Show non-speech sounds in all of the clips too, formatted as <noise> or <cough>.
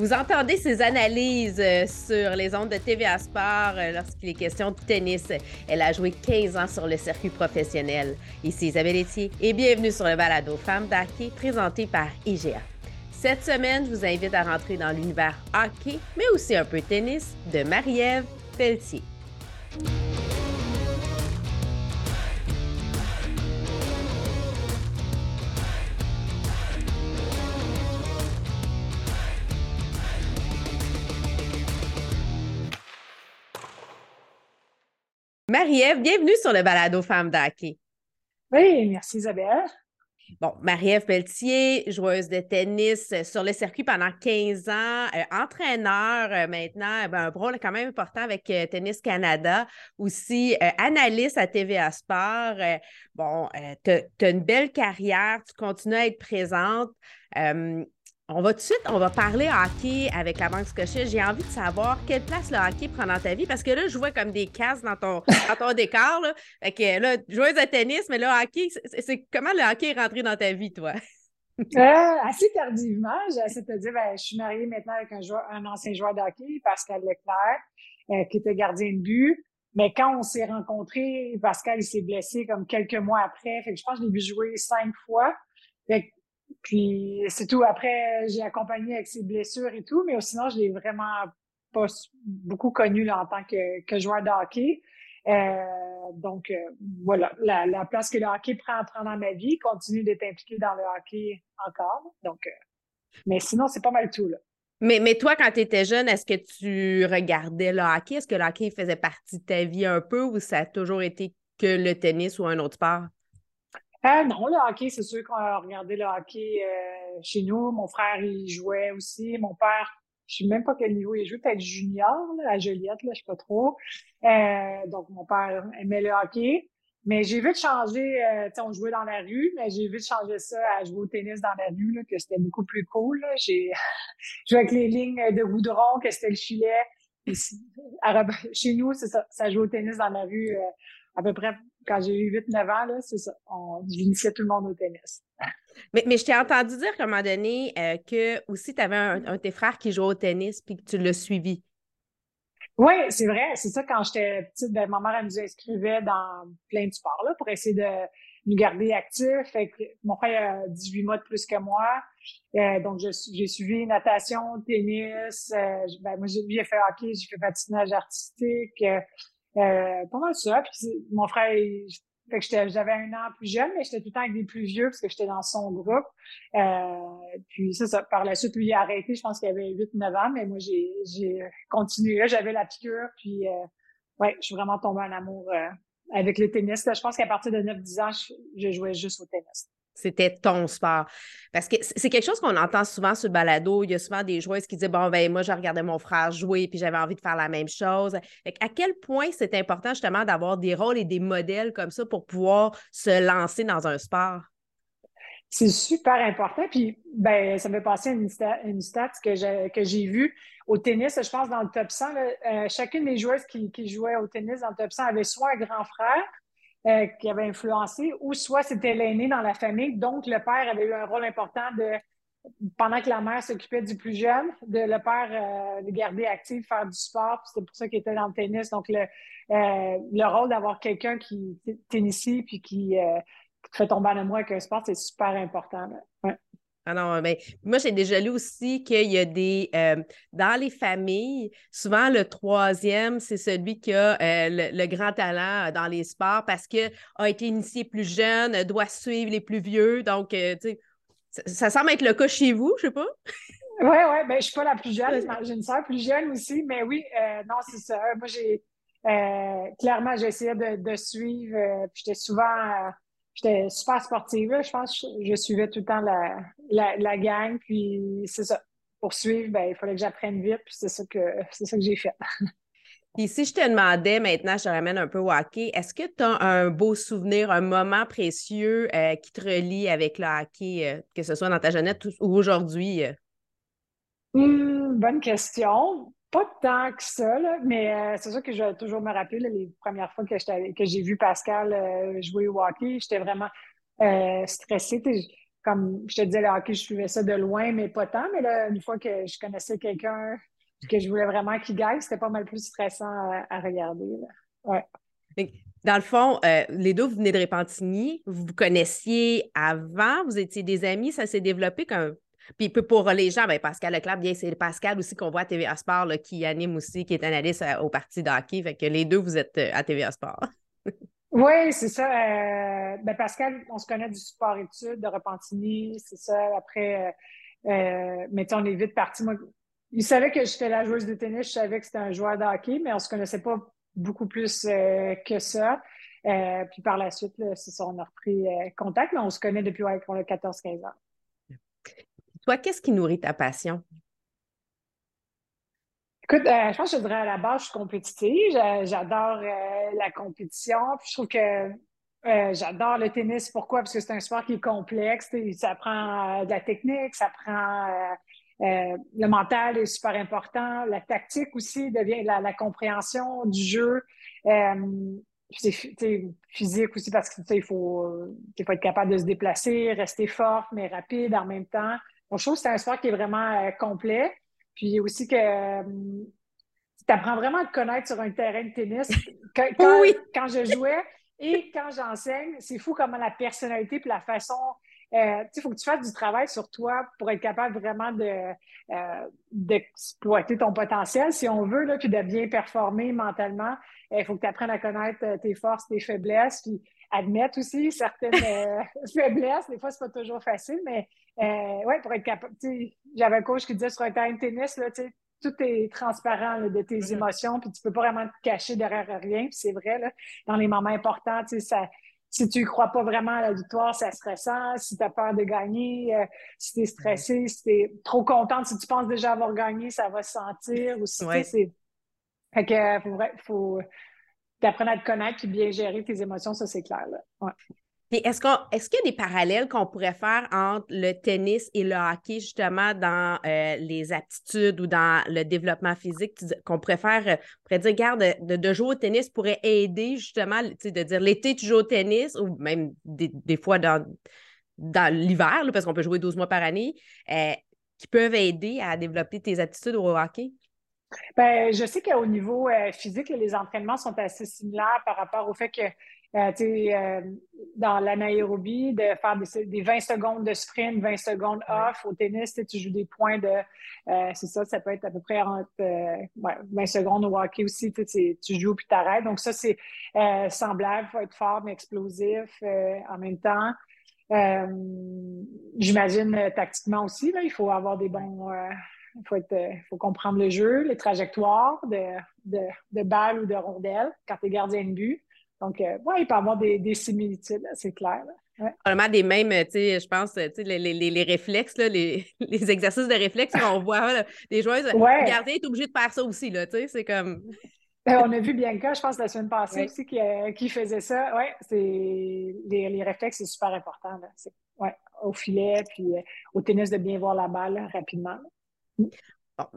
Vous entendez ses analyses euh, sur les ondes de TVA Sport euh, lorsqu'il est question de tennis. Elle a joué 15 ans sur le circuit professionnel. Ici Isabelle Etier et bienvenue sur le balado Femmes d'hockey présenté par IGA. Cette semaine, je vous invite à rentrer dans l'univers hockey, mais aussi un peu tennis de Marie-Ève Pelletier. Marie-Ève, bienvenue sur le balado Femmes d'hockey. Oui, merci Isabelle. Bon, Marie-Ève Pelletier, joueuse de tennis sur le circuit pendant 15 ans, euh, entraîneur euh, maintenant, ben, un rôle quand même important avec euh, Tennis Canada, aussi analyste à TVA Sport. bon, tu as, une belle carrière, tu continues à être présente. On va tout de suite, on va parler hockey avec la Banque Scotia. J'ai envie de savoir quelle place le hockey prend dans ta vie parce que là, je vois comme des cases dans ton, <laughs> dans ton décor. Là. Fait que là, joueuse de tennis, mais là, hockey, c'est comment le hockey est rentré dans ta vie, toi? <laughs> Euh, assez tardivement, j'essaie de te dire, ben, je suis mariée maintenant avec un, joueur, un ancien joueur de hockey, Pascal Leclerc, euh, qui était gardien de but. Mais quand on s'est rencontrés, Pascal, il s'est blessé comme quelques mois après. Fait que je pense que je l'ai vu jouer cinq fois. Fait que puis c'est tout. Après, j'ai accompagné avec ses blessures et tout, mais sinon, je l'ai vraiment pas beaucoup connu là, en tant que, que joueur de hockey. Euh, donc, euh, voilà, la, la, place que le hockey prend, prend dans ma vie, continue d'être impliqué dans le hockey encore. Donc, euh, mais sinon, c'est pas mal tout. Mais, mais toi, quand tu étais jeune, est-ce que tu regardais le hockey? Est-ce que le hockey faisait partie de ta vie un peu ou ça a toujours été que le tennis ou un autre sport? Euh, non, le hockey, c'est sûr qu'on a regardé le hockey euh, chez nous. Mon frère, il jouait aussi. Mon père, je sais même pas quel niveau il jouait, peut-être junior, là, à Joliette, là, je sais pas trop. Euh, donc, mon père aimait le hockey. Mais j'ai vite changé, euh, on jouait dans la rue, mais j'ai vite changé ça à jouer au tennis dans la rue, là, que c'était beaucoup plus cool. J'ai <laughs> joué avec les lignes de goudron, que c'était le filet. <laughs> chez nous, c'est ça, ça joue au tennis dans la rue euh, à peu près quand j'ai eu 8-9 ans, là, c'est ça. J'initiais tout le monde au tennis. <laughs> Mais, mais je t'ai entendu dire à un moment donné euh, que aussi tu avais un, de tes frères qui jouait au tennis puis que tu l'as suivi. Oui, c'est vrai. C'est ça, quand j'étais petite, ben, ma mère, elle nous inscrivait dans plein de sports là, pour essayer de nous garder actifs. mon frère a 18 mois de plus que moi. Euh, donc, j'ai suivi natation, tennis. Euh, ben, moi, j'ai fait hockey, j'ai fait patinage artistique. Euh, pas ça. Puis mon frère, fait que j'avais un an plus jeune, mais j'étais tout le temps avec des plus vieux parce que j'étais dans son groupe. Euh, puis ça, ça, par la suite, lui, il a arrêté. Je pense qu'il avait 8-9 ans, mais moi, j'ai, j'ai continué. J'avais la piqûre, puis euh, ouais, je suis vraiment tombée en amour euh, avec le tennis. je pense qu'à partir de 9-10 ans, je jouais juste au tennis. C'était ton sport. Parce que c'est quelque chose qu'on entend souvent sur le balado. Il y a souvent des joueuses qui disent Bon, ben moi, je regardais mon frère jouer puis j'avais envie de faire la même chose. à quel point c'est important justement d'avoir des rôles et des modèles comme ça pour pouvoir se lancer dans un sport? C'est super important. Puis, ben, ça me passer une, une stat que j'ai vue au tennis. Je pense dans le top 100, euh, chacune des joueuses qui, qui jouaient au tennis dans le top 100 avait soit un grand frère euh, qui avait influencé, ou soit c'était l'aîné dans la famille, donc le père avait eu un rôle important de, pendant que la mère s'occupait du plus jeune, de le père euh, de garder actif, faire du sport, c'était pour ça qu'il était dans le tennis. Donc le, euh, le rôle d'avoir quelqu'un qui tennissie puis qui, qui te fait tomber en amour avec un sport, c'est super important. Ah non, mais moi, j'ai déjà lu aussi qu'il y a des. Euh, dans les familles, souvent le troisième, c'est celui qui a euh, le, grand talent euh, dans les sports parce qu'il a été initié plus jeune, doit suivre les plus vieux. Donc, tu sais, ça, semble être le cas chez vous, je sais pas. Oui, oui, ben, je ne suis pas la plus jeune. <laughs> J'ai une soeur plus jeune aussi, mais oui, non, c'est ça. Moi, j'ai. clairement, essayé de, de suivre, puis j'étais souvent j'étais super sportive. Je pense que je suivais tout le temps la, la, gang. Puis c'est ça. Pour suivre, ben, il fallait que j'apprenne vite. Puis c'est ça que c'est ça que j'ai fait. <laughs> Puis si je te demandais maintenant, je te ramène un peu au hockey, est-ce que tu as un beau souvenir, un moment précieux euh, qui te relie avec le hockey, euh, que ce soit dans ta jeunesse ou aujourd'hui? Euh? Hum, bonne question. Pas tant que ça, mais euh, c'est sûr que je vais toujours me rappeler les premières fois que, j'ai vu Pascal euh, jouer au hockey. J'étais vraiment euh, stressée. comme je te disais, le hockey, je suivais ça de loin, mais pas tant. Mais là, une fois que je connaissais quelqu'un que je voulais vraiment qu'il gagne, c'était pas mal plus stressant à, regarder. Ouais. Dans le fond, les deux, vous venez de Repentigny, vous vous connaissiez avant, vous étiez des amis, ça s'est développé comme. Puis pour les gens, ben Pascal Leclerc, bien, c'est Pascal aussi qu'on voit à TVA Sport qui anime aussi, qui est analyste euh, au parti de hockey. Fait que les deux, vous êtes euh, à TVA Sport. <laughs> Oui, c'est ça. Euh, ben Pascal, on se connaît du sport études de Repentigny, c'est ça. Après, euh, mais on est vite parti. Moi, il savait que j'étais la joueuse de tennis, je savais que c'était un joueur de hockey, mais on se connaissait pas beaucoup plus que ça. puis par la suite, c'est ça, on a repris contact, mais on se connaît depuis ouais, qu'on a 14-15 ans. Toi, qu'est-ce qui nourrit ta passion? Écoute, euh, je pense que je dirais à la base, je suis compétitive. J'adore euh, la compétition. Puis je trouve que euh, j'adore le tennis. Pourquoi? Parce que c'est un sport qui est complexe. Ça prend de la technique, ça prend le mental est super important. La tactique aussi devient la, compréhension du jeu. c'est physique aussi parce qu'il faut, faut être capable de se déplacer, rester fort, mais rapide en même temps. Je trouve que c'est un sport qui est vraiment complet. Puis aussi que euh, tu apprends vraiment à te connaître sur un terrain de tennis. <laughs> Quand, oui. quand je jouais et quand j'enseigne, c'est fou comment la personnalité et la façon. Euh, il faut que tu fasses du travail sur toi pour être capable vraiment de euh, d'exploiter ton potentiel, si on veut, là, puis de bien performer mentalement. Il faut que tu apprennes à connaître tes forces, tes faiblesses, puis admettre aussi certaines <laughs> faiblesses. Des fois, c'est pas toujours facile, mais euh, ouais, pour être capable. J'avais un coach qui disait sur un terrain de tennis, là, tout est transparent de tes mm-hmm. émotions, puis tu peux pas vraiment te cacher derrière rien. c'est vrai, là, dans les moments importants, ça, si tu ne crois pas vraiment à la victoire, ça se ressent. Si tu as peur de gagner, euh, si tu es stressé, si tu es trop contente, si tu penses déjà avoir gagné, ça va se sentir. Aussi, c'est... Fait que faut, faut t'apprendre à te connaître et bien gérer tes émotions, ça c'est clair. Là. Ouais. Est-ce qu'il y a des parallèles qu'on pourrait faire entre le tennis et le hockey, justement, dans euh, les aptitudes ou dans le développement physique, qu'on pourrait faire, euh, on pourrait dire, regarde, de, jouer au tennis pourrait aider, justement, de dire l'été, tu joues au tennis, ou même des, fois dans, dans l'hiver, parce qu'on peut jouer 12 mois par année, euh, qui peuvent aider à développer tes aptitudes au hockey? Ben, je sais qu'au niveau physique, les entraînements sont assez similaires par rapport au fait que euh, euh, dans l'anaérobie, de faire des, 20 secondes de sprint, 20 secondes off. Au tennis, tu joues des points de. Euh, c'est ça, ça peut être à peu près entre 20 secondes au hockey aussi. Tu joues puis t'arrêtes. Donc, ça, c'est semblable. Il faut être fort, mais explosif en même temps. J'imagine tactiquement aussi, là, il faut avoir des bons. il faut, être, faut comprendre le jeu, les trajectoires de, de, de balles ou de rondelles quand tu es gardien de but. Donc, euh, il peut y avoir des, similitudes, c'est clair. Des mêmes, tu sais, je pense, tu sais, les, réflexes, <laughs> les, exercices de réflexes qu'on voit, des joueurs, <laughs> ouais. garder est obligé de faire ça aussi, là, tu sais, c'est comme... <laughs> Ben, on a vu Bianca, je pense, la semaine passée aussi, euh, qui, faisait ça. Oui, c'est les, réflexes, c'est super important. Là. Ouais, au filet, puis euh, au tennis, de bien voir la balle rapidement.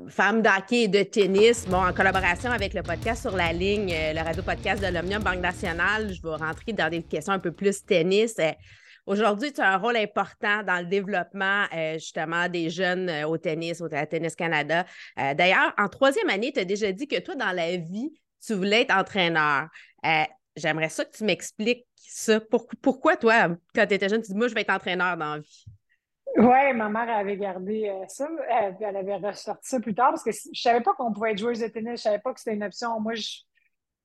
Femme d'hockey et de tennis, bon, en collaboration avec le podcast sur la ligne, euh, le radio-podcast de l'Omnium Banque Nationale, je vais rentrer dans des questions un peu plus tennis. Euh, aujourd'hui, tu as un rôle important dans le développement euh, justement des jeunes au tennis, au Tennis Canada. D'ailleurs, en troisième année, tu as déjà dit que toi, dans la vie, tu voulais être entraîneur. J'aimerais ça que tu m'expliques ça. pourquoi toi, quand tu étais jeune, tu dis, moi, je vais être entraîneur dans la vie? Oui, ma mère avait gardé euh, ça. Elle, avait ressorti ça plus tard parce que je savais pas qu'on pouvait être joueuse de tennis. Je savais pas que c'était une option. Moi,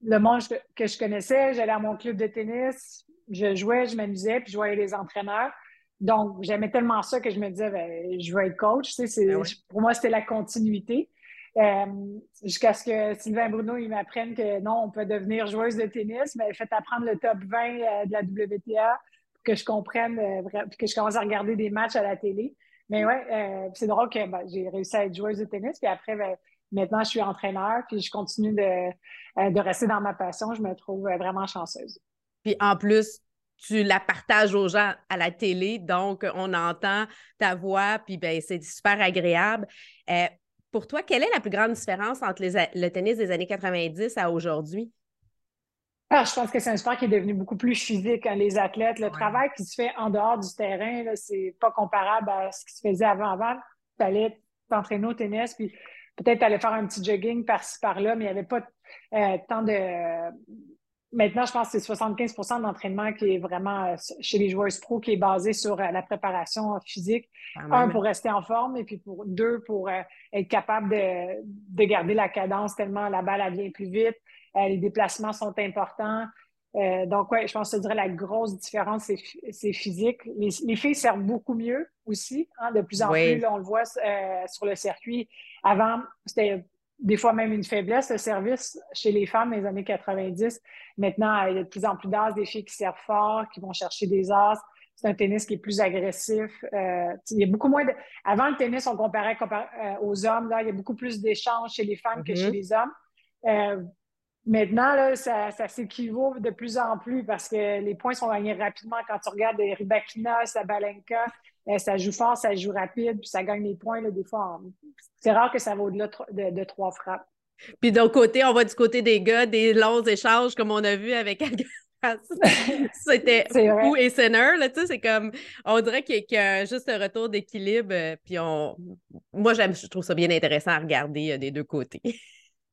le monde que je connaissais, j'allais à mon club de tennis, je jouais, je m'amusais, puis je voyais les entraîneurs. Donc, j'aimais tellement ça que je me disais, ben, je veux être coach. Tu sais, ben Pour moi, c'était la continuité. Euh, jusqu'à ce que Sylvain Bruno il m'apprenne que non, on peut devenir joueuse de tennis, mais fait apprendre le top 20 euh, de la WTA que je comprenne, euh, que je commence à regarder des matchs à la télé. Mais ouais, euh, c'est drôle que ben, j'ai réussi à être joueuse de tennis, puis après, ben, maintenant, je suis entraîneur, puis je continue de, euh, de rester dans ma passion. Je me trouve vraiment chanceuse. Puis en plus, tu la partages aux gens à la télé, donc on entend ta voix, puis ben, c'est super agréable. pour toi, quelle est la plus grande différence entre le tennis des années 90 à aujourd'hui? Ah, je pense que c'est un sport qui est devenu beaucoup plus physique. Hein, les athlètes, le travail qui se fait en dehors du terrain, c'est pas comparable à ce qui se faisait avant. Avant, tu allais t'entraîner au tennis, puis peut-être aller faire un petit jogging par-ci, par-là, mais il n'y avait pas euh, tant de. Maintenant, je pense que c'est 75% d'entraînement qui est vraiment euh, chez les joueurs pro, qui est basé sur euh, la préparation physique. Un, pour rester en forme, et puis pour deux, pour être capable de, de, garder la cadence tellement la balle, elle vient plus vite. Les déplacements sont importants. Euh, donc, oui, je pense que je dirais la grosse différence, c'est physique. Les, filles servent beaucoup mieux aussi, hein, de plus en plus. on le voit euh, sur le circuit. Avant, c'était des fois même une faiblesse, le service chez les femmes dans les années 90. Maintenant, il y a de plus en plus d'as, des filles qui servent fort, qui vont chercher des as. C'est un tennis qui est plus agressif. Euh, il y a beaucoup moins de... Avant le tennis, on comparait, aux hommes. Là, il y a beaucoup plus d'échanges chez les femmes que chez mm-hmm. les hommes. Maintenant, là, ça, s'équivaut de plus en plus parce que les points sont gagnés rapidement. Quand tu regardes Ribakina, Sabalenka, euh, ça joue fort, ça joue rapide, puis ça gagne des points. Des fois, c'est rare que ça va au-delà de, trois frappes. Puis d'un côté, on va du côté des gars, des longs échanges comme on a vu avec <laughs> C'était ou et Senner, là, tu sais, c'est comme, on dirait qu'il y, a juste un retour d'équilibre, euh, puis on, moi, j'aime, je trouve ça bien intéressant à regarder euh, des deux côtés.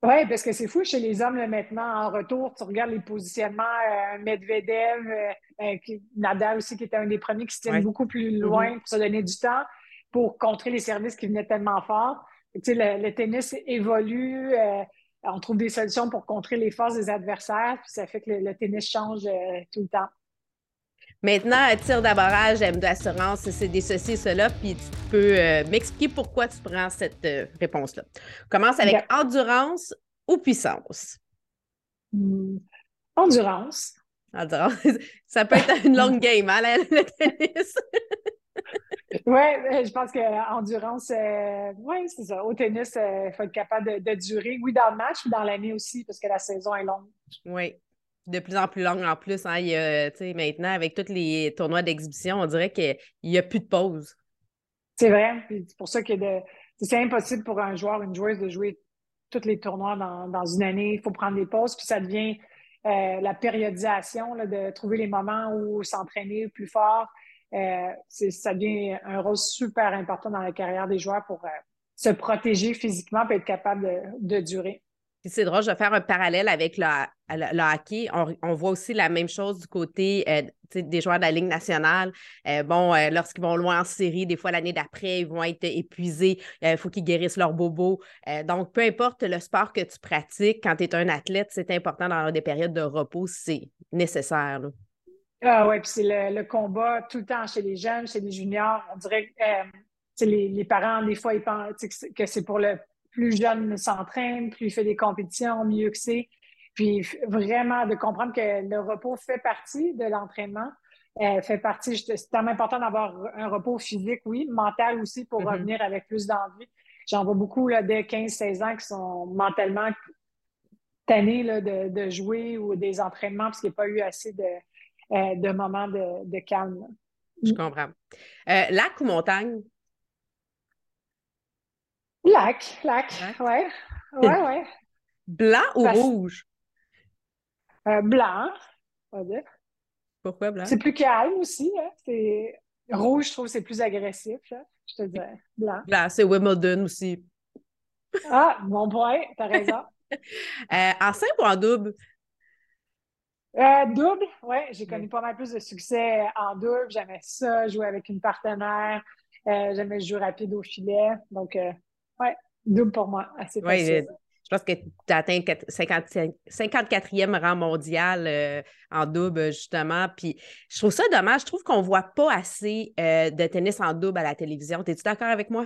Oui, parce que c'est fou chez les hommes maintenant. En retour, tu regardes les positionnements, euh, Medvedev, euh, euh, Nadal aussi, qui était un des premiers qui se tiennent beaucoup plus mm-hmm. loin pour se donner du temps pour contrer les services qui venaient tellement fort. Tu sais, le, tennis évolue, on trouve des solutions pour contrer les forces des adversaires, puis ça fait que le tennis change tout le temps. Maintenant, tir d'abarrage, M d'assurance, c'est des ceci, cela, puis tu peux euh, m'expliquer pourquoi tu prends cette euh, réponse-là. Commence avec endurance ou puissance? Hmm. Endurance. Endurance. <laughs> Ça peut être une <laughs> longue game, hein, le tennis. <laughs> oui, je pense que endurance, euh, oui, c'est ça. Au tennis, il faut être capable de, de, durer, oui, dans le match, mais dans l'année aussi, parce que la saison est longue. Oui, de plus en plus longue en plus. Hein, il maintenant, avec tous les tournois d'exhibition, on dirait qu'il n'y a plus de pause. C'est vrai. C'est pour ça que c'est impossible pour un joueur, une joueuse de jouer tous les tournois dans, une année. Il faut prendre des pauses, puis ça devient euh, la périodisation, de trouver les moments où s'entraîner plus fort. Euh, ça devient un rôle super important dans la carrière des joueurs pour euh, se protéger physiquement et être capable de durer c'est drôle, je vais faire un parallèle avec le, hockey. On, voit aussi la même chose du côté euh, des joueurs de la Ligue nationale. Euh, bon, euh, lorsqu'ils vont loin en série, des fois l'année d'après, ils vont être épuisés. Il faut qu'ils guérissent leur bobo. donc, peu importe le sport que tu pratiques, quand tu es un athlète, c'est important dans des périodes de repos, c'est nécessaire. Ah oui, puis c'est le, combat tout le temps chez les jeunes, chez les juniors. On dirait que les, les, parents, des fois, ils pensent que c'est pour le plus jeune s'entraîne, plus il fait des compétitions, mieux que c'est. Puis vraiment de comprendre que le repos fait partie de l'entraînement, euh, fait partie, c'est tellement important d'avoir un repos physique, oui, mental aussi pour mm-hmm. revenir avec plus d'envie. J'en vois beaucoup là, dès 15-16 ans qui sont mentalement tannés là, de, jouer ou des entraînements parce qu'il n'y a pas eu assez de, euh, de moments de, calme. Je comprends. Euh, lac ou montagne? Lac, lac, ouais. <laughs> Ouais, ouais. Blanc ou rouge? Euh, blanc, on va dire. Pourquoi blanc? C'est plus calme aussi. Hein? C'est... Rouge, je trouve, c'est plus agressif. Hein? Je te dirais. Blanc. Blanc, c'est Wimbledon aussi. Ah, bon point, t'as raison. <laughs> euh, en simple ou en double? Euh, double, oui. J'ai connu pas mal plus de succès en double. J'aimais ça, jouer avec une partenaire. Euh, j'aimais jouer rapide au filet. Donc, euh, oui, double pour moi, assez facile. Je pense que tu as atteint 54e rang mondial euh, en double, justement. Puis je trouve ça dommage. Je trouve qu'on ne voit pas assez euh, de tennis en double à la télévision. Es-tu d'accord avec moi?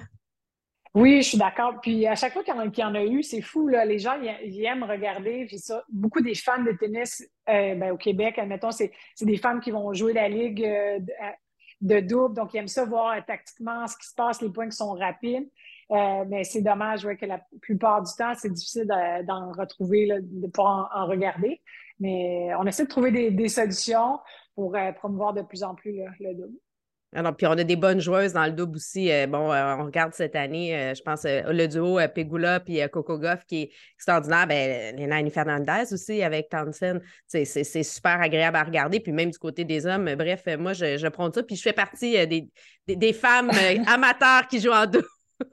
Oui, je suis d'accord. Puis à chaque fois qu'il y, en a eu, c'est fou. Là. Les gens ils aiment regarder. Puis ça, beaucoup des fans de tennis euh, ben, au Québec, admettons, c'est des femmes qui vont jouer la ligue de double. Donc, ils aiment ça voir tactiquement ce qui se passe, les points qui sont rapides. Euh, mais c'est dommage que la plupart du temps, c'est difficile d'en retrouver, de pouvoir en, regarder. Mais on essaie de trouver des, solutions pour euh, promouvoir de plus en plus le double. Alors, puis on a des bonnes joueuses dans le double aussi. Euh, bon, euh, on regarde cette année, euh, je pense, le duo Pegula puis Coco Goff qui est extraordinaire. Ben, Léna Fernandez aussi avec Townsend. C'est super agréable à regarder. Puis même du côté des hommes, bref, moi, je, je prends ça. Puis je fais partie des, des, femmes <laughs> amateurs qui jouent en double. <laughs>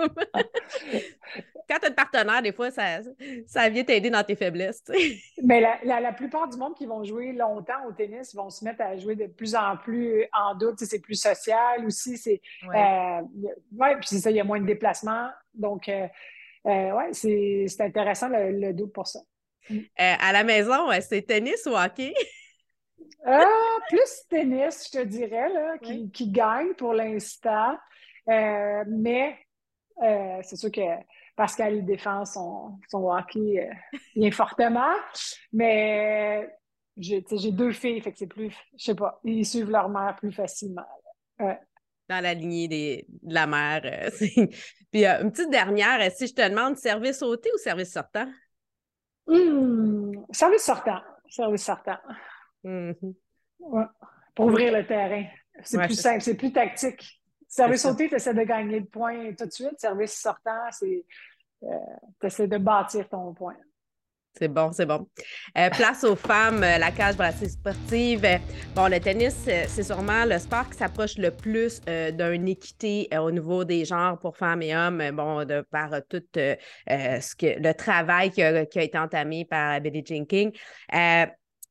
quand tu as un partenaire, des fois, ça, ça vient t'aider dans tes faiblesses. <laughs> Mais la, la, plupart du monde qui vont jouer longtemps au tennis vont se mettre à jouer de plus en plus en double. C'est plus social aussi. C'est, ouais. Euh, puis c'est ça, il y a moins de déplacements. Donc, euh, euh ouais, c'est, intéressant le, double pour ça. Euh, à la maison, c'est tennis ou hockey? <laughs> Ah, plus tennis, je te dirais, là, qui, qui gagne pour l'instant. mais c'est sûr que Pascal, il défend son, son hockey euh, bien fortement. Mais j'ai deux filles, fait que c'est plus, je sais pas, ils suivent leur mère plus facilement. Dans la lignée des, de la mère. Euh, <laughs> Puis euh, une petite dernière, si je te demande service sauté ou service sortant? Hmm, service sortant. Service sortant. Mm-hmm. Pour ouvrir le terrain. C'est plus simple, c'est plus tactique. Service sauté, tu essaies de gagner le point tout de suite. Service sortant, c'est euh, tu essaies de bâtir ton point. C'est bon, c'est bon. Euh, place aux femmes, euh, la cage brassée sportive. bon, le tennis, c'est sûrement le sport qui s'approche le plus d'une équité au niveau des genres pour femmes et hommes, bon, de par tout ce que, le travail qui a, qui a, été entamé par Billie Jean King.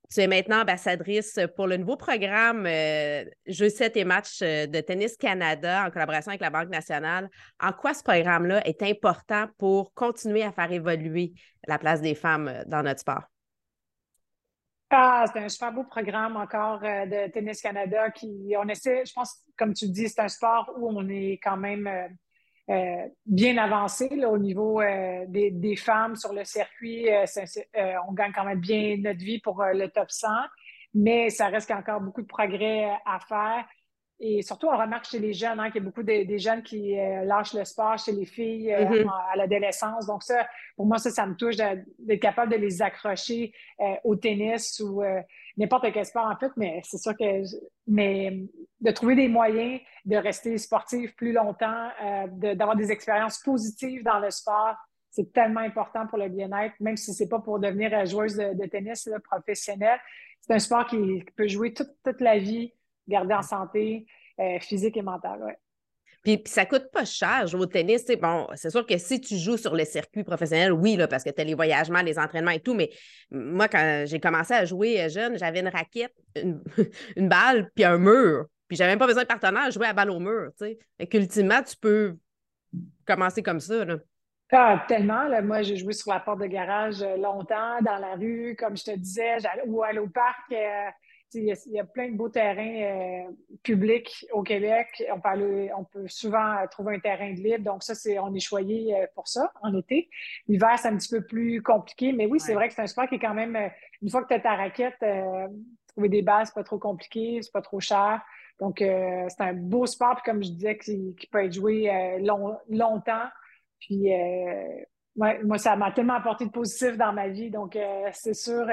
Tu es maintenant ambassadrice pour le nouveau programme euh, Jeux 7 et matchs euh, de Tennis Canada en collaboration avec la Banque nationale. En quoi ce programme-là est important pour continuer à faire évoluer la place des femmes euh, dans notre sport? Ah, c'est un super beau programme encore de Tennis Canada qui, on essaie, je pense, comme tu dis, c'est un sport où on est quand même euh, bien avancé là, au niveau euh, des, des, femmes sur le circuit. Euh, on gagne quand même bien notre vie pour le top 100, mais ça reste encore beaucoup de progrès à faire. Et surtout, on remarque chez les jeunes hein, qu'il y a beaucoup de, des jeunes qui lâchent le sport chez les filles mm-hmm. à l'adolescence. Donc ça, pour moi, ça, ça me touche d'être capable de les accrocher au tennis ou n'importe quel sport en fait, mais c'est sûr que mais de trouver des moyens de rester sportif plus longtemps, euh, d'avoir des expériences positives dans le sport, c'est tellement important pour le bien-être, même si c'est pas pour devenir euh, joueuse de, tennis professionnelle. C'est un sport qui, peut jouer toute, toute, la vie, garder en santé euh, physique et mentale. Ouais. Puis, ça coûte pas cher jouer au tennis. Bon, c'est sûr que si tu joues sur le circuit professionnel, oui, là, parce que tu as les voyagements, les entraînements et tout, mais moi, quand j'ai commencé à jouer euh, jeune, j'avais une raquette, <laughs> une, balle, puis un mur. Puis j'avais même pas besoin de partenaire, je jouais à balle au mur. sais. Et qu'ultimement, tu peux commencer comme ça. Là. Ah, tellement. Moi, j'ai joué sur la porte de garage euh, longtemps, dans la rue, comme je te disais, ou aller au parc. Euh, il y, a, plein de beaux terrains euh, publics au Québec. On peut, on peut souvent euh, trouver un terrain de libre. Donc, ça, c'est, on est choyé euh, pour ça en été. L'hiver, c'est un petit peu plus compliqué. Mais oui, c'est vrai que c'est un sport qui est quand même, une fois que tu as ta raquette, trouver des bases, c'est pas trop compliqué, c'est pas trop cher. Donc, c'est un beau sport, puis comme je disais, qui, peut être joué longtemps. Puis, moi, ça m'a tellement apporté de positif dans ma vie. Donc, c'est sûr,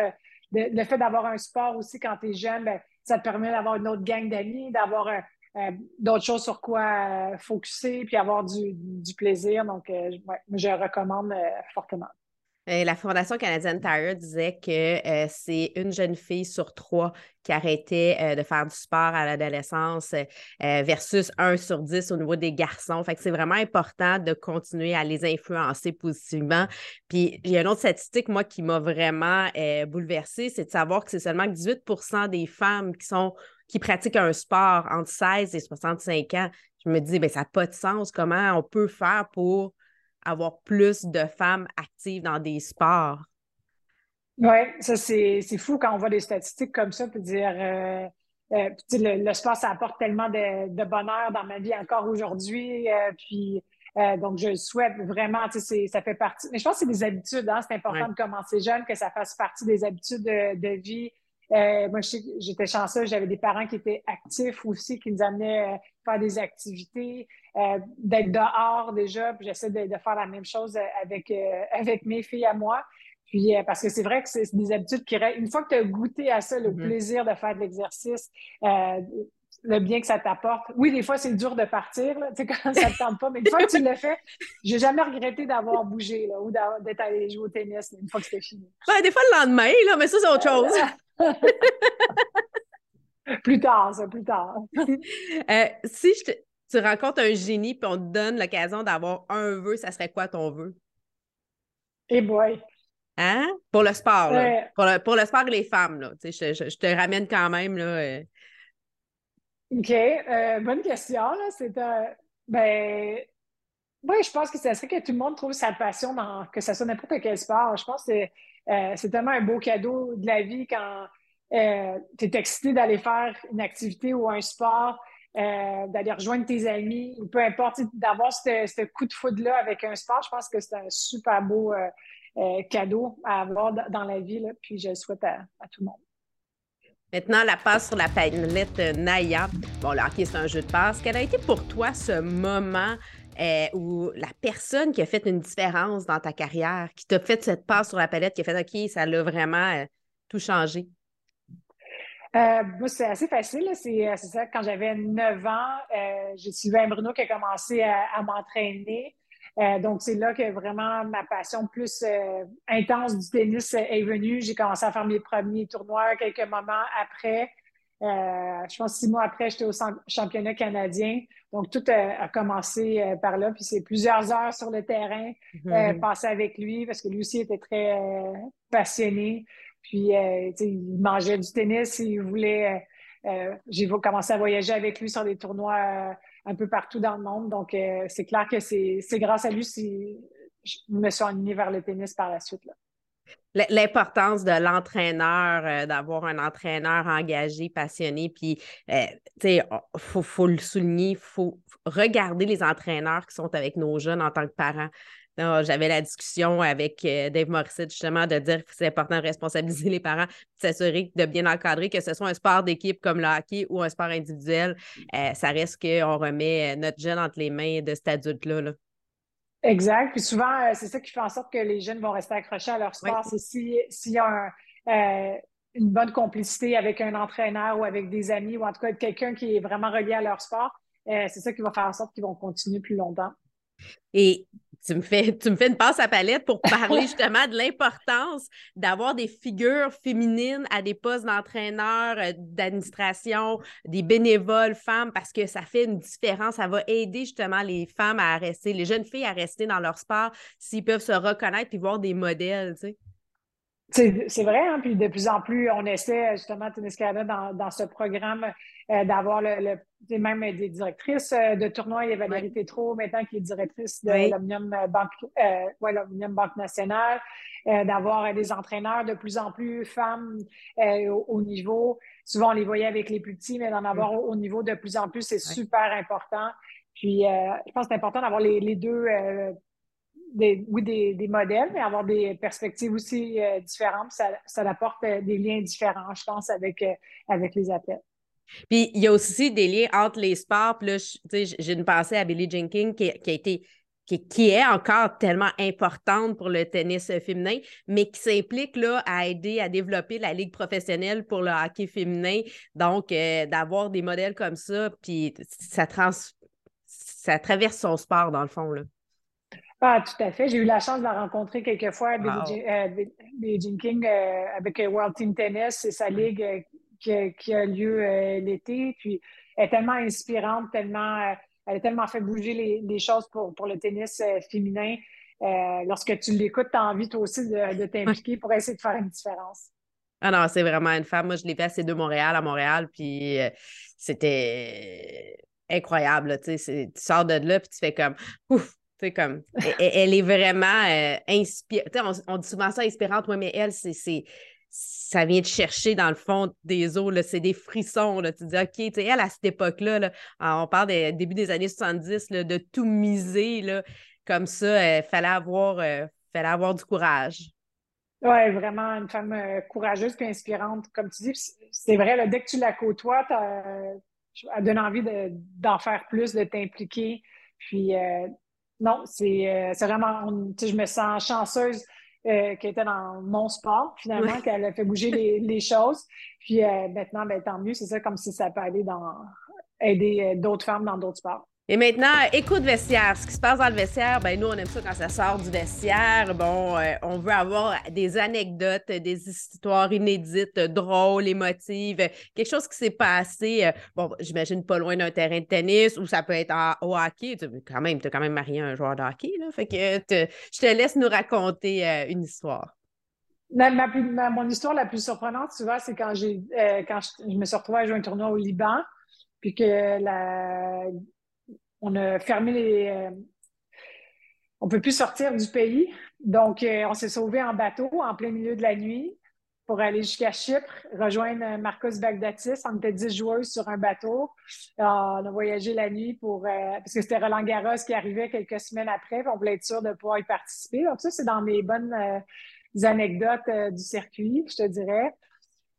le fait d'avoir un sport aussi quand tu es jeune, ben, ça te permet d'avoir une autre gang d'amis, d'avoir euh, euh, d'autres choses sur quoi euh, focuser, puis avoir du, plaisir. Donc, je recommande fortement. Euh, la Fondation canadienne Tire disait que euh, c'est une jeune fille sur trois qui arrêtait euh, de faire du sport à l'adolescence versus un sur dix au niveau des garçons. Fait que c'est vraiment important de continuer à les influencer positivement. Puis il y a une autre statistique, moi, qui m'a vraiment bouleversée, c'est de savoir que c'est seulement 18% des femmes qui sont qui pratiquent un sport entre 16 et 65 ans. Je me dis, ben, ça n'a pas de sens. Comment on peut faire pour avoir plus de femmes actives dans des sports. Oui, ça c'est fou quand on voit des statistiques comme ça, puis dire euh, euh, le, sport, ça apporte tellement de, bonheur dans ma vie encore aujourd'hui. Euh, puis donc, je souhaite vraiment, tu sais, ça fait partie. Mais je pense que c'est des habitudes, hein, c'est important de commencer jeune, que ça fasse partie des habitudes de, vie. Moi, j'étais chanceuse, j'avais des parents qui étaient actifs aussi, qui nous amenaient faire des activités. Euh, d'être dehors déjà, puis j'essaie de, faire la même chose avec, euh, avec mes filles à moi. Puis, euh, parce que c'est vrai que c'est des habitudes qui. Une fois que tu as goûté à ça, le mm-hmm. plaisir de faire de l'exercice, le bien que ça t'apporte. Oui, des fois, c'est dur de partir, là, <laughs> quand ça ne te tente pas, mais une fois que tu l'as fait, j'ai jamais regretté d'avoir bougé là, ou d'être allé jouer au tennis une fois que c'était fini. des fois, le lendemain, là, mais ça, c'est autre chose. <laughs> plus tard, ça, plus tard. Euh, si je tu rencontres un génie puis on te donne l'occasion d'avoir un vœu, ça serait quoi ton vœu? Eh boy! Hein? Pour le sport, là. Pour, le, pour, le, sport et les femmes, là. Je, je, je, te ramène quand même, là. Euh. OK. Euh, bonne question. C'est. Ben... Oui, je pense que ça serait que tout le monde trouve sa passion dans que ça soit n'importe quel sport. Je pense que c'est, euh, tellement un beau cadeau de la vie quand tu es excité d'aller faire une activité ou un sport, d'aller rejoindre tes amis, ou peu importe, d'avoir ce coup de foudre-là avec un sport. Je pense que c'est un super beau euh, cadeau à avoir dans la vie, là, puis je le souhaite à, tout le monde. Maintenant, la passe sur la palette Naya. Bon, le hockey, c'est un jeu de passe. Quel a été pour toi ce moment euh, où la personne qui a fait une différence dans ta carrière, qui t'a fait cette passe sur la palette, qui a fait OK, ça l'a vraiment euh, tout changé? moi, c'est assez facile. C'est ça, quand j'avais 9 ans, j'ai suivi un Bruno qui a commencé à m'entraîner. Euh, donc, c'est là que vraiment ma passion plus euh, intense du tennis est venue. J'ai commencé à faire mes premiers tournois quelques moments après. Euh, je pense six mois après, j'étais au championnat canadien. Donc, tout a, commencé par là. Puis, c'est plusieurs heures sur le terrain mm passées avec lui parce que lui aussi était très passionné. Puis, il mangeait du tennis. Il voulait... j'ai commencé à voyager avec lui sur des tournois un peu partout dans le monde. Donc, euh, c'est clair que c'est grâce à lui si je me suis alignée vers le tennis par la suite. L'importance de l'entraîneur, euh, d'avoir un entraîneur engagé, passionné, puis, euh, tu sais, il faut, le souligner, il faut regarder les entraîneurs qui sont avec nos jeunes en tant que parents. J'avais la discussion avec euh, Dave Morissette justement de dire que c'est important de responsabiliser les parents, de s'assurer de bien encadrer, que ce soit un sport d'équipe comme le hockey ou un sport individuel. Euh, ça reste qu'on remet euh, notre jeune entre les mains de cet adulte-là. Exact. Puis souvent, c'est ça qui fait en sorte que les jeunes vont rester accrochés à leur sport. C'est s'il y a une bonne complicité avec un entraîneur ou avec des amis ou en tout cas quelqu'un qui est vraiment relié à leur sport, c'est ça qui va faire en sorte qu'ils vont continuer plus longtemps. Et tu me fais, tu me fais une passe à palette pour <laughs> parler justement de l'importance d'avoir des figures féminines à des postes d'entraîneur, euh, d'administration, des bénévoles femmes, parce que ça fait une différence. Ça va aider justement les femmes à rester, les jeunes filles à rester dans leur sport s'ils peuvent se reconnaître et voir des modèles, tu sais. C'est vrai, hein? puis de plus en plus, on essaie justement Tennis Canada dans, dans ce programme euh, d'avoir le, même des directrices euh, de tournoi. Il y a Valérie Tétrault maintenant qui est directrice de l'Omnium Banque, euh, Banque Nationale, d'avoir des entraîneurs de plus en plus femmes au, niveau. Souvent, on les voyait avec les plus petits, mais d'en avoir au, niveau de plus en plus, c'est super important. Puis, je pense que c'est important d'avoir les, les deux des, oui, des, modèles, mais avoir des perspectives aussi euh, différentes. Ça, ça apporte euh, des liens différents, je pense, avec, euh, avec les athlètes. Puis il y a aussi des liens entre les sports. Puis là, j'ai une pensée à Billie Jenkins qui, qui a été qui, est encore tellement importante pour le tennis féminin, mais qui s'implique là, à aider à développer la ligue professionnelle pour le hockey féminin. Donc, d'avoir des modèles comme ça, puis ça, trans, ça traverse son sport, dans le fond. Là. Ah, tout à fait. J'ai eu la chance de la rencontrer quelques fois, Billie Jean King, euh, avec euh, World Team Tennis. C'est sa ligue euh, qui, a lieu l'été. Puis, elle est tellement inspirante, tellement, elle a tellement fait bouger les, choses pour, pour, le tennis féminin. lorsque tu l'écoutes, tu as envie toi aussi de, t'impliquer pour essayer de faire une différence. Ah non, c'est vraiment une femme. Moi, je l'ai fait à C2 Montréal, à Montréal, puis c'était incroyable. tu sors de là, puis tu fais comme ouf, comme, elle, est vraiment euh, inspirante. On, dit souvent ça inspirante, oui, mais elle, c'est, ça vient de chercher dans le fond des eaux, c'est des frissons. Là. Tu dis, OK, elle, à cette époque-là, on parle des début des années 70, de tout miser là, comme ça, il euh, fallait, avoir, euh, fallait avoir du courage. Oui, vraiment une femme courageuse et inspirante. Comme tu dis, c'est vrai, là, dès que tu la côtoies, elle donne envie d'en faire plus, de t'impliquer. Puis non, euh, c'est vraiment, je me sens chanceuse euh, qu'elle était dans mon sport, finalement, qu'elle a fait bouger les, choses. Puis euh, maintenant, ben, tant mieux, c'est ça, comme si ça peut aller dans, aider d'autres femmes dans d'autres sports. Et maintenant, écoute vestiaire. Ce qui se passe dans le vestiaire, ben nous, on aime ça quand ça sort du vestiaire. Bon, euh, on veut avoir des anecdotes, des histoires inédites, drôles, émotives, quelque chose qui s'est passé, euh, bon, j'imagine pas loin d'un terrain de tennis ou ça peut être au hockey. Tu quand même, as quand même marié un joueur de hockey, là. Fait que je te laisse nous raconter euh, une histoire. mon histoire la plus surprenante, tu vois, c'est quand j'ai quand je, me suis retrouvée à jouer un tournoi au Liban, puis que la on a fermé les. Euh, on ne peut plus sortir du pays. Donc, euh, on s'est sauvé en bateau en plein milieu de la nuit pour aller jusqu'à Chypre, rejoindre Marcos Bagdatis. On était 10 joueuses sur un bateau. Euh, on a voyagé la nuit pour parce que c'était Roland Garros qui arrivait quelques semaines après. On voulait être sûr de pouvoir y participer. Donc, ça, c'est dans mes bonnes anecdotes du circuit, je te dirais.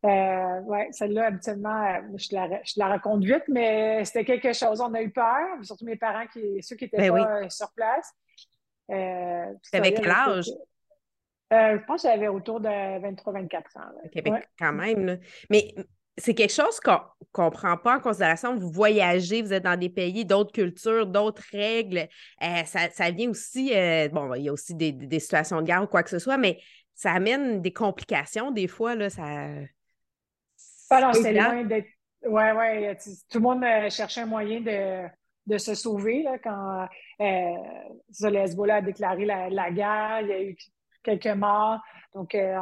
Euh, ouais, celle-là, habituellement, euh, je la, je la raconte vite, mais c'était quelque chose. On a eu peur, surtout mes parents, qui, ceux qui étaient ben pas euh, sur place. Euh, T'avais quel âge? Euh, je pense que j'avais autour de 23-24 ans. Quand même. Mais c'est quelque chose qu'on ne prend pas en considération. Vous voyagez, vous êtes dans des pays, d'autres cultures, d'autres règles. ça, ça, vient aussi, bon, il y a aussi des, des, situations de guerre ou quoi que ce soit, mais ça amène des complications des fois. Là, ça... Loin d'être. Ouais, ouais. Tout le monde euh, cherchait un moyen de, de se sauver là, quand euh, Hezbollah a déclaré la, guerre. Il y a eu quelques morts. Donc, euh,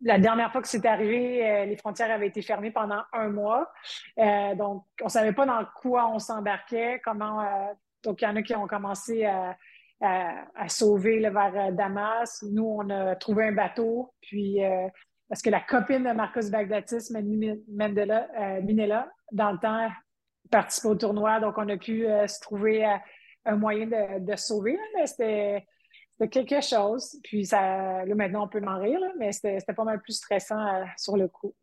la dernière fois que c'est arrivé, euh, les frontières avaient été fermées pendant un mois. donc, on ne savait pas dans quoi on s'embarquait, comment. donc, il y en a qui ont commencé à, à, sauver vers Damas. Nous, on a trouvé un bateau, puis parce que la copine de Marcos Bagdatis, Mandela, euh, Minella, dans le temps, participait au tournoi, donc on a pu euh, se trouver euh, un moyen de, de sauver, mais c'était quelque chose. Puis ça, là, maintenant, on peut m'en rire, mais c'était pas mal plus stressant sur le coup.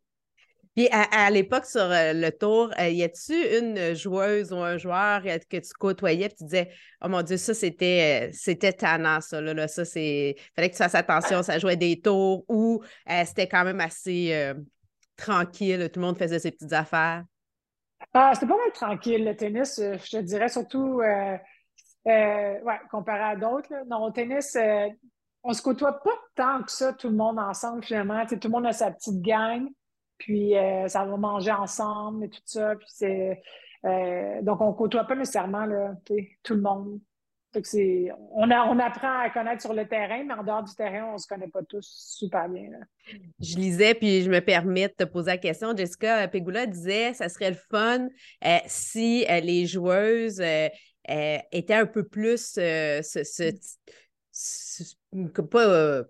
Puis à, l'époque, sur euh, le tour, euh, y a-tu une joueuse ou un joueur que tu côtoyais et tu disais Oh mon Dieu, ça c'était euh, c'était tannant, ça, là, ça c'est. Fallait que tu fasses attention, ça jouait des tours ou c'était quand même assez tranquille, tout le monde faisait ses petites affaires? Ah, c'était pas mal tranquille, le tennis, je te dirais, surtout ouais, comparé à d'autres. Non, au tennis, on se côtoie pas tant que ça, tout le monde ensemble, finalement. tout le monde a sa petite gang. Puis euh, ça va manger ensemble et tout ça. Puis c'est, euh, donc, on côtoie pas nécessairement là, tout le monde. on, on apprend à connaître sur le terrain, mais en dehors du terrain, on ne se connaît pas tous super bien. Je lisais, puis je me permets de te poser la question. Jessica Pegula disait ça serait le fun euh, si les joueuses étaient un peu plus ce, pas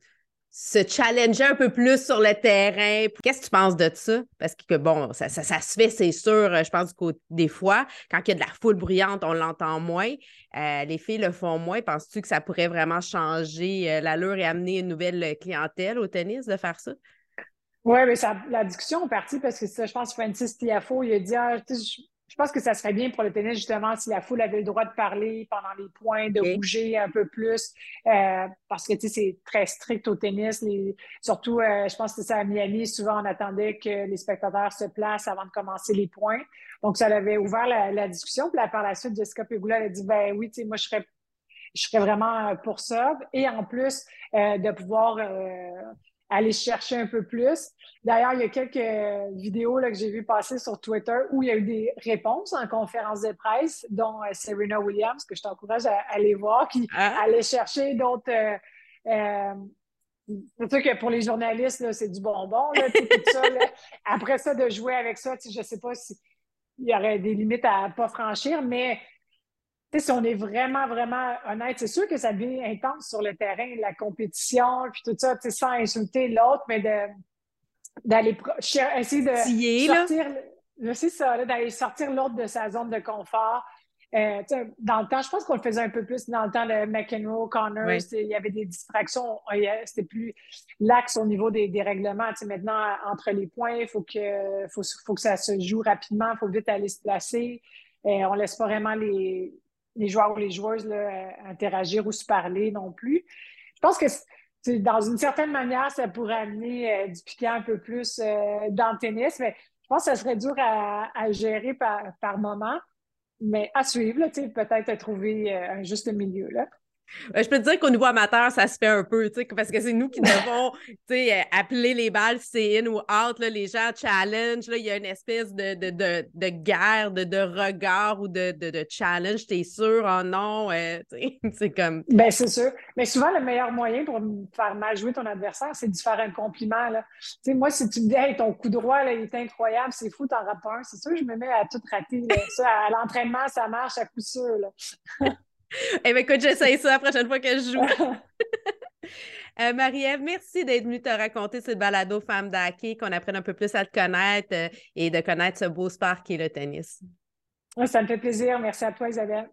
se challenger un peu plus sur le terrain. Qu'est-ce que tu penses de ça? Parce que, bon, ça, ça, se fait, c'est sûr, euh, je pense que des fois, quand il y a de la foule bruyante, on l'entend moins. Euh, les filles le font moins. Penses-tu que ça pourrait vraiment changer euh, l'allure et amener une nouvelle clientèle au tennis de faire ça? Oui, mais ça, la discussion est partie parce que ça, je pense que Francis Tiafo, il a dit ah, je pense que ça serait bien pour le tennis, justement, si la foule avait le droit de parler pendant les points, de bouger un peu plus, euh, parce que, tu sais, c'est très strict au tennis. surtout, euh, je pense que c'est à Miami, souvent, on attendait que les spectateurs se placent avant de commencer les points. Donc, ça avait ouvert la, discussion. Puis là, par la suite, Jessica Pegula a dit, ben oui, tu sais, moi, je serais je serais vraiment pour ça. Et en plus, euh, de pouvoir aller chercher un peu plus. D'ailleurs, il y a quelques vidéos là, que j'ai vu passer sur Twitter où il y a eu des réponses en conférence de presse, dont euh, Serena Williams, que je t'encourage à, aller voir, qui ah. allait chercher d'autres. Euh, euh, c'est sûr que pour les journalistes, c'est du bonbon, là, tout ça. Après ça, de jouer avec ça, je ne sais pas s'il y aurait des limites à ne pas franchir, mais si on est vraiment, vraiment honnête, c'est sûr que ça devient intense sur le terrain, la compétition, puis tout ça, sans insulter l'autre, mais d'aller essayer de sortir, c'est ça, d'aller sortir l'autre de sa zone de confort. Euh, dans le temps, je pense qu'on le faisait un peu plus dans le temps de McEnroe, Connors, il y avait des distractions, c'était plus l'axe au niveau des, règlements. maintenant, entre les points, il faut que, faut, faut que ça se joue rapidement, il faut vite aller se placer. On euh, on laisse pas vraiment les, les joueurs ou les joueuses là, interagir ou se parler non plus. Je pense que dans une certaine manière, ça pourrait amener euh, du piquant un peu plus euh, dans le tennis, mais je pense que ça serait dur à, gérer par, moment, mais à suivre, peut-être trouver un juste milieu. Là. Euh, je peux te dire qu'au niveau amateur, ça se fait un peu, parce que c'est nous qui devons euh, appeler les balles c'est in ou out. Là, les gens challenge. Là, il y a une espèce de, de, de, de guerre, de, de, regard ou de, de, challenge. T'es sûr? Oh non? Euh, <laughs> c'est comme. Ben, c'est sûr. Mais souvent, le meilleur moyen pour faire mal jouer ton adversaire, c'est de faire un compliment. Là. moi, si tu me dis, hey, ton coup droit, là, il est incroyable, c'est fou, t'en rates un, c'est sûr, je me mets à tout rater. Ça, à l'entraînement, ça marche à coup sûr. Là. Eh bien, écoute, j'essaye ça la prochaine fois que je joue. <laughs> Euh, Marie-Ève, merci d'être venue te raconter cette balado femme d'hockey, qu'on apprenne un peu plus à te connaître euh, et de connaître ce beau sport qui est le tennis. Ça me fait plaisir. Merci à toi, Isabelle.